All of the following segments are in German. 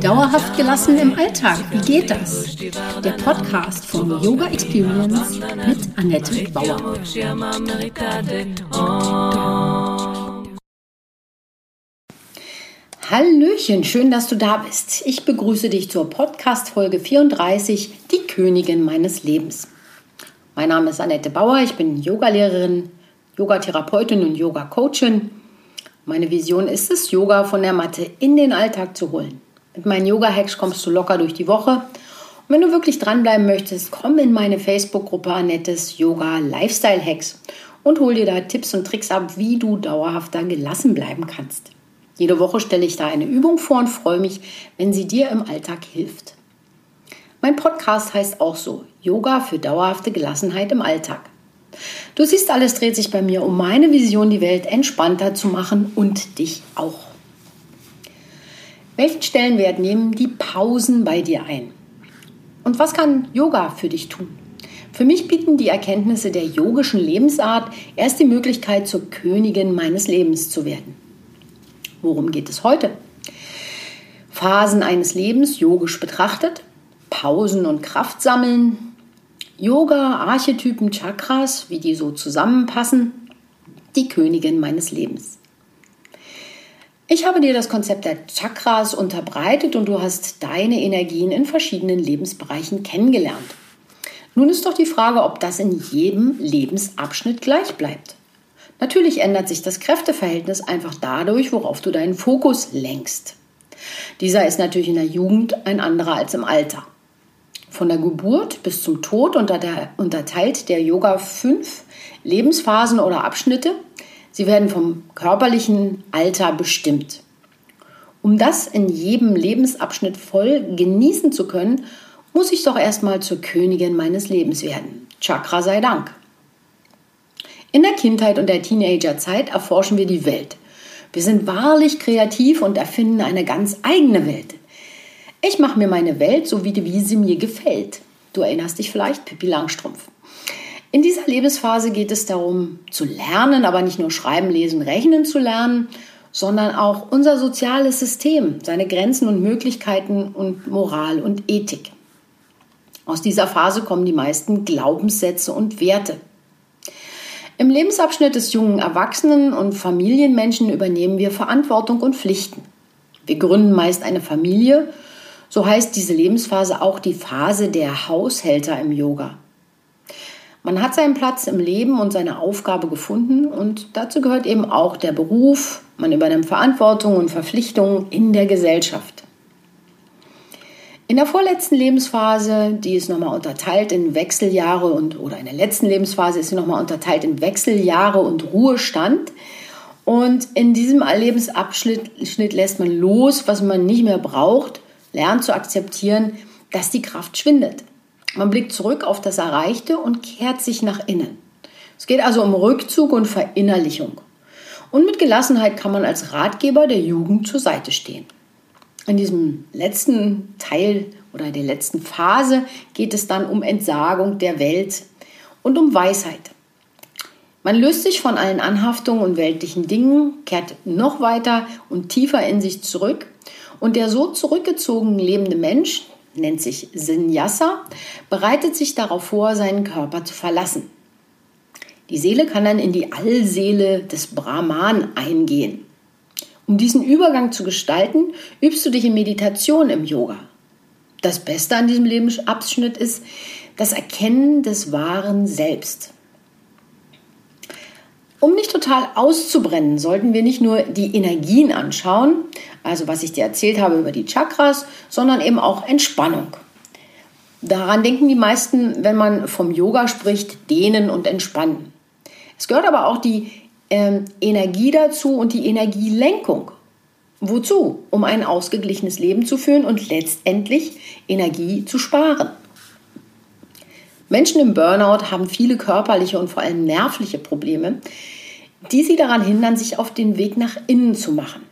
Dauerhaft gelassen im Alltag, wie geht das? Der Podcast von Yoga Experience mit Annette Bauer. Hallöchen, schön, dass du da bist. Ich begrüße dich zur Podcast Folge 34, die Königin meines Lebens. Mein Name ist Annette Bauer, ich bin Yogalehrerin, Yogatherapeutin und Yoga-Coachin meine Vision ist es, Yoga von der Matte in den Alltag zu holen. Mit meinen Yoga-Hacks kommst du locker durch die Woche. Und wenn du wirklich dranbleiben möchtest, komm in meine Facebook-Gruppe Annettes Yoga Lifestyle Hacks und hol dir da Tipps und Tricks ab, wie du dauerhafter gelassen bleiben kannst. Jede Woche stelle ich da eine Übung vor und freue mich, wenn sie dir im Alltag hilft. Mein Podcast heißt auch so: Yoga für dauerhafte Gelassenheit im Alltag. Du siehst, alles dreht sich bei mir um meine Vision, die Welt entspannter zu machen und dich auch. Welchen Stellenwert nehmen die Pausen bei dir ein? Und was kann Yoga für dich tun? Für mich bieten die Erkenntnisse der yogischen Lebensart erst die Möglichkeit, zur Königin meines Lebens zu werden. Worum geht es heute? Phasen eines Lebens yogisch betrachtet, Pausen und Kraft sammeln, Yoga, Archetypen, Chakras, wie die so zusammenpassen, die Königin meines Lebens. Ich habe dir das Konzept der Chakras unterbreitet und du hast deine Energien in verschiedenen Lebensbereichen kennengelernt. Nun ist doch die Frage, ob das in jedem Lebensabschnitt gleich bleibt. Natürlich ändert sich das Kräfteverhältnis einfach dadurch, worauf du deinen Fokus lenkst. Dieser ist natürlich in der Jugend ein anderer als im Alter. Von der Geburt bis zum Tod unterteilt der Yoga fünf Lebensphasen oder Abschnitte. Sie werden vom körperlichen Alter bestimmt. Um das in jedem Lebensabschnitt voll genießen zu können, muss ich doch erstmal zur Königin meines Lebens werden. Chakra sei Dank. In der Kindheit und der Teenagerzeit erforschen wir die Welt. Wir sind wahrlich kreativ und erfinden eine ganz eigene Welt. Ich mache mir meine Welt so, wie, wie sie mir gefällt. Du erinnerst dich vielleicht, Pippi Langstrumpf. In dieser Lebensphase geht es darum, zu lernen, aber nicht nur schreiben, lesen, rechnen zu lernen, sondern auch unser soziales System, seine Grenzen und Möglichkeiten und Moral und Ethik. Aus dieser Phase kommen die meisten Glaubenssätze und Werte. Im Lebensabschnitt des jungen Erwachsenen und Familienmenschen übernehmen wir Verantwortung und Pflichten. Wir gründen meist eine Familie so heißt diese Lebensphase auch die Phase der Haushälter im Yoga. Man hat seinen Platz im Leben und seine Aufgabe gefunden und dazu gehört eben auch der Beruf, man übernimmt Verantwortung und Verpflichtungen in der Gesellschaft. In der vorletzten Lebensphase, die ist nochmal unterteilt in Wechseljahre und oder in der letzten Lebensphase ist sie nochmal unterteilt in Wechseljahre und Ruhestand. Und in diesem Lebensabschnitt lässt man los, was man nicht mehr braucht lernt zu akzeptieren, dass die Kraft schwindet. Man blickt zurück auf das Erreichte und kehrt sich nach innen. Es geht also um Rückzug und Verinnerlichung. Und mit Gelassenheit kann man als Ratgeber der Jugend zur Seite stehen. In diesem letzten Teil oder der letzten Phase geht es dann um Entsagung der Welt und um Weisheit. Man löst sich von allen Anhaftungen und weltlichen Dingen, kehrt noch weiter und tiefer in sich zurück und der so zurückgezogen lebende Mensch, nennt sich Sinyasa, bereitet sich darauf vor, seinen Körper zu verlassen. Die Seele kann dann in die Allseele des Brahman eingehen. Um diesen Übergang zu gestalten, übst du dich in Meditation im Yoga. Das Beste an diesem Lebensabschnitt ist das Erkennen des wahren Selbst. Um nicht total auszubrennen, sollten wir nicht nur die Energien anschauen, also was ich dir erzählt habe über die Chakras, sondern eben auch Entspannung. Daran denken die meisten, wenn man vom Yoga spricht, dehnen und entspannen. Es gehört aber auch die äh, Energie dazu und die Energielenkung. Wozu? Um ein ausgeglichenes Leben zu führen und letztendlich Energie zu sparen. Menschen im Burnout haben viele körperliche und vor allem nervliche Probleme, die sie daran hindern, sich auf den Weg nach innen zu machen.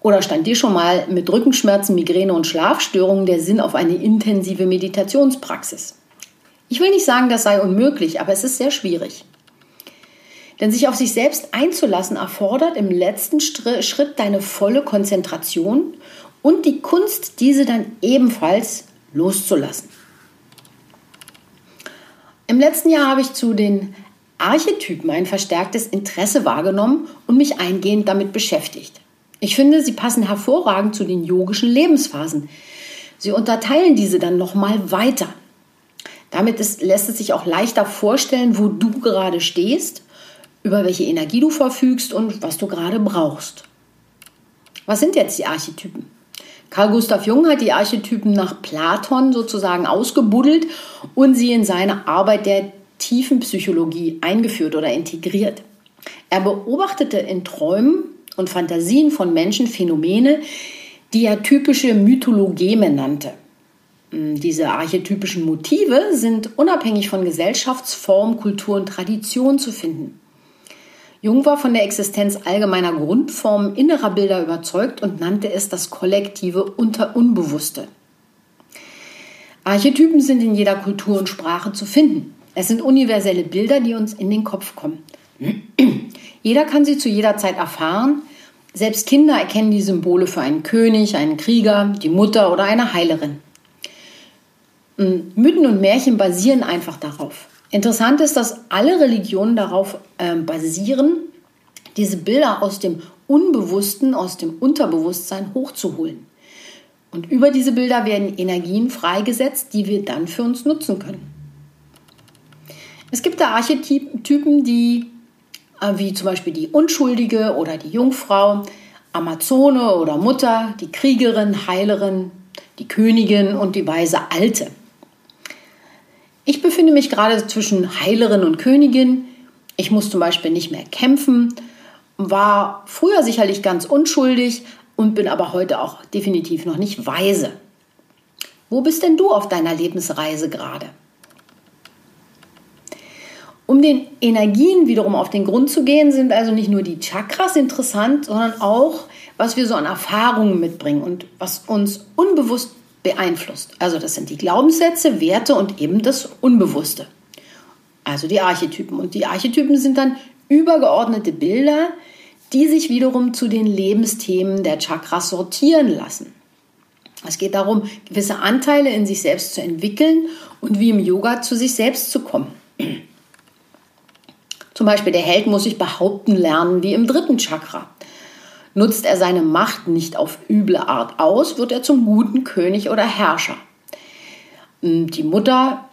Oder stand dir schon mal mit Rückenschmerzen, Migräne und Schlafstörungen der Sinn auf eine intensive Meditationspraxis? Ich will nicht sagen, das sei unmöglich, aber es ist sehr schwierig. Denn sich auf sich selbst einzulassen erfordert im letzten Schritt deine volle Konzentration und die Kunst, diese dann ebenfalls loszulassen. Im letzten Jahr habe ich zu den Archetypen ein verstärktes Interesse wahrgenommen und mich eingehend damit beschäftigt. Ich finde, sie passen hervorragend zu den yogischen Lebensphasen. Sie unterteilen diese dann nochmal weiter. Damit ist, lässt es sich auch leichter vorstellen, wo du gerade stehst, über welche Energie du verfügst und was du gerade brauchst. Was sind jetzt die Archetypen? Carl Gustav Jung hat die Archetypen nach Platon sozusagen ausgebuddelt und sie in seine Arbeit der Tiefenpsychologie eingeführt oder integriert. Er beobachtete in Träumen und Fantasien von Menschen Phänomene, die er typische Mythologeme nannte. Hm, diese archetypischen Motive sind unabhängig von Gesellschaftsform, Kultur und Tradition zu finden. Jung war von der Existenz allgemeiner Grundformen innerer Bilder überzeugt und nannte es das kollektive Unter Unbewusste. Archetypen sind in jeder Kultur und Sprache zu finden. Es sind universelle Bilder, die uns in den Kopf kommen. Jeder kann sie zu jeder Zeit erfahren. Selbst Kinder erkennen die Symbole für einen König, einen Krieger, die Mutter oder eine Heilerin. Hm, Mythen und Märchen basieren einfach darauf. Interessant ist, dass alle Religionen darauf äh, basieren, diese Bilder aus dem Unbewussten, aus dem Unterbewusstsein hochzuholen. Und über diese Bilder werden Energien freigesetzt, die wir dann für uns nutzen können. Es gibt da Archetypen, die, äh, wie zum Beispiel die Unschuldige oder die Jungfrau, Amazone oder Mutter, die Kriegerin, Heilerin, die Königin und die weise Alte. Ich befinde mich gerade zwischen Heilerin und Königin. Ich muss zum Beispiel nicht mehr kämpfen, war früher sicherlich ganz unschuldig und bin aber heute auch definitiv noch nicht weise. Wo bist denn du auf deiner Lebensreise gerade? Um den Energien wiederum auf den Grund zu gehen, sind also nicht nur die Chakras interessant, sondern auch, was wir so an Erfahrungen mitbringen und was uns unbewusst beeinflusst. Also das sind die Glaubenssätze, Werte und eben das Unbewusste. Also die Archetypen. Und die Archetypen sind dann übergeordnete Bilder, die sich wiederum zu den Lebensthemen der Chakras sortieren lassen. Es geht darum, gewisse Anteile in sich selbst zu entwickeln und wie im Yoga zu sich selbst zu kommen. Zum Beispiel der Held muss sich behaupten lernen wie im dritten Chakra. Nutzt er seine Macht nicht auf üble Art aus, wird er zum guten König oder Herrscher. Die Mutter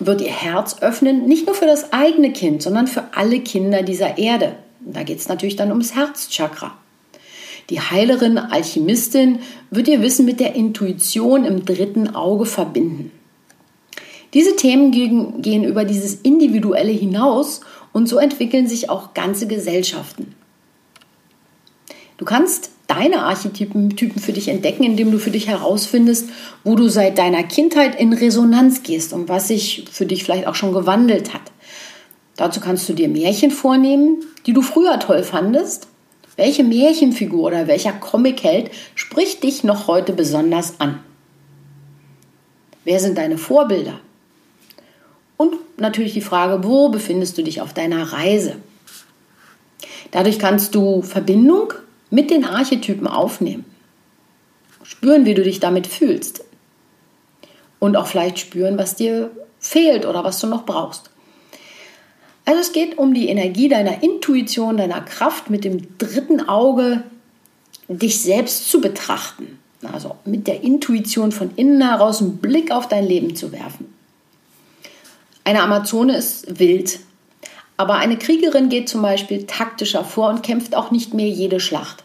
wird ihr Herz öffnen, nicht nur für das eigene Kind, sondern für alle Kinder dieser Erde. Da geht es natürlich dann ums Herzchakra. Die Heilerin, Alchemistin wird ihr Wissen mit der Intuition im dritten Auge verbinden. Diese Themen gehen über dieses Individuelle hinaus und so entwickeln sich auch ganze Gesellschaften. Du kannst deine Archetypen Typen für dich entdecken, indem du für dich herausfindest, wo du seit deiner Kindheit in Resonanz gehst und was sich für dich vielleicht auch schon gewandelt hat. Dazu kannst du dir Märchen vornehmen, die du früher toll fandest. Welche Märchenfigur oder welcher Comicheld spricht dich noch heute besonders an? Wer sind deine Vorbilder? Und natürlich die Frage, wo befindest du dich auf deiner Reise? Dadurch kannst du Verbindung mit den Archetypen aufnehmen. Spüren, wie du dich damit fühlst. Und auch vielleicht spüren, was dir fehlt oder was du noch brauchst. Also es geht um die Energie deiner Intuition, deiner Kraft mit dem dritten Auge, dich selbst zu betrachten. Also mit der Intuition von innen heraus einen Blick auf dein Leben zu werfen. Eine Amazone ist wild, aber eine Kriegerin geht zum Beispiel taktischer vor und kämpft auch nicht mehr jede Schlacht.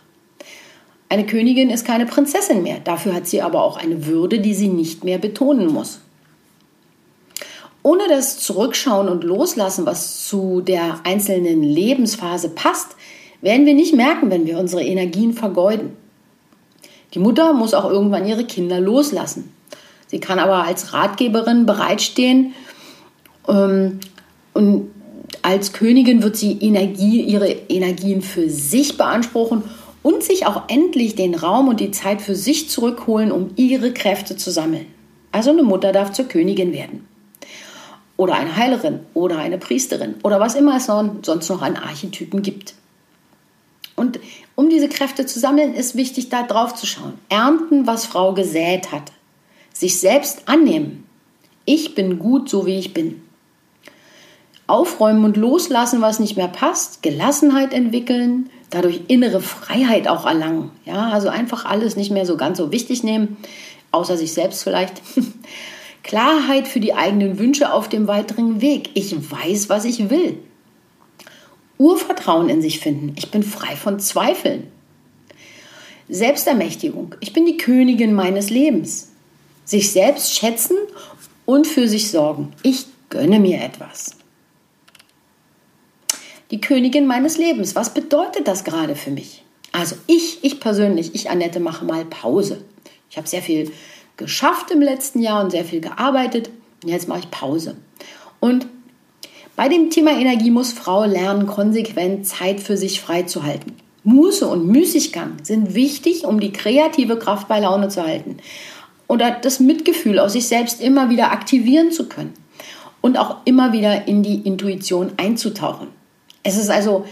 Eine Königin ist keine Prinzessin mehr, dafür hat sie aber auch eine Würde, die sie nicht mehr betonen muss. Ohne das Zurückschauen und Loslassen, was zu der einzelnen Lebensphase passt, werden wir nicht merken, wenn wir unsere Energien vergeuden. Die Mutter muss auch irgendwann ihre Kinder loslassen. Sie kann aber als Ratgeberin bereitstehen ähm, und als Königin wird sie Energie, ihre Energien für sich beanspruchen und sich auch endlich den Raum und die Zeit für sich zurückholen, um ihre Kräfte zu sammeln. Also eine Mutter darf zur Königin werden. oder eine Heilerin oder eine Priesterin oder was immer es sonst noch an Archetypen gibt. Und um diese Kräfte zu sammeln, ist wichtig, da drauf zu schauen. Ernten, was Frau gesät hat. Sich selbst annehmen. Ich bin gut, so wie ich bin. Aufräumen und loslassen, was nicht mehr passt. Gelassenheit entwickeln. Dadurch innere Freiheit auch erlangen. Ja, also einfach alles nicht mehr so ganz so wichtig nehmen. Außer sich selbst vielleicht. Klarheit für die eigenen Wünsche auf dem weiteren Weg. Ich weiß, was ich will. Urvertrauen in sich finden. Ich bin frei von Zweifeln. Selbstermächtigung. Ich bin die Königin meines Lebens. Sich selbst schätzen und für sich sorgen. Ich gönne mir etwas. Die Königin meines Lebens. Was bedeutet das gerade für mich? Also ich, ich persönlich, ich Annette mache mal Pause. Ich habe sehr viel geschafft im letzten Jahr und sehr viel gearbeitet. Und jetzt mache ich Pause. Und bei dem Thema Energie muss Frau lernen, konsequent Zeit für sich freizuhalten. Muße und Müßiggang sind wichtig, um die kreative Kraft bei Laune zu halten oder das Mitgefühl aus sich selbst immer wieder aktivieren zu können und auch immer wieder in die Intuition einzutauchen. Es ist also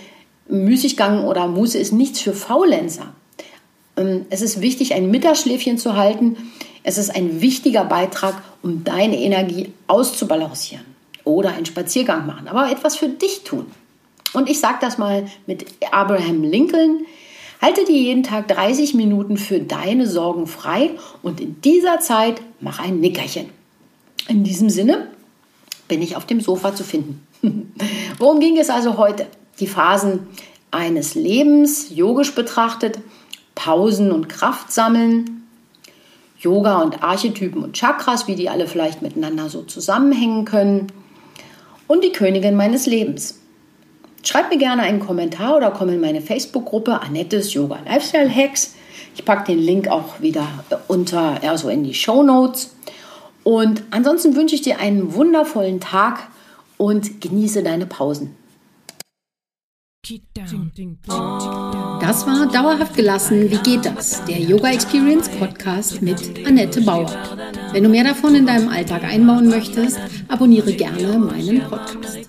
Müßiggang oder Muße ist nichts für Faulenzer. Ähm, es ist wichtig, ein Mittagsschläfchen zu halten, es ist ein wichtiger Beitrag, um deine Energie auszubalancieren. Oder einen Spaziergang machen, aber etwas für dich tun. Und ich sage das mal mit Abraham Lincoln. Halte dir jeden Tag 30 Minuten für deine Sorgen frei und in dieser Zeit mach ein Nickerchen. In diesem Sinne bin ich auf dem Sofa zu finden. Worum ging es also heute? Die Phasen eines Lebens, yogisch betrachtet, Pausen und Kraft sammeln, Yoga und Archetypen und Chakras, wie die alle vielleicht miteinander so zusammenhängen können. Und die Königin meines Lebens. Schreib mir gerne einen Kommentar oder komm in meine Facebook-Gruppe Annettes Yoga Lifestyle Hacks. Ich packe den Link auch wieder unter, also in die Show Notes. Und ansonsten wünsche ich dir einen wundervollen Tag und genieße deine Pausen. Das war Dauerhaft gelassen. Wie geht das? Der Yoga Experience Podcast mit Annette Bauer. Wenn du mehr davon in deinem Alltag einbauen möchtest, abonniere gerne meinen Podcast.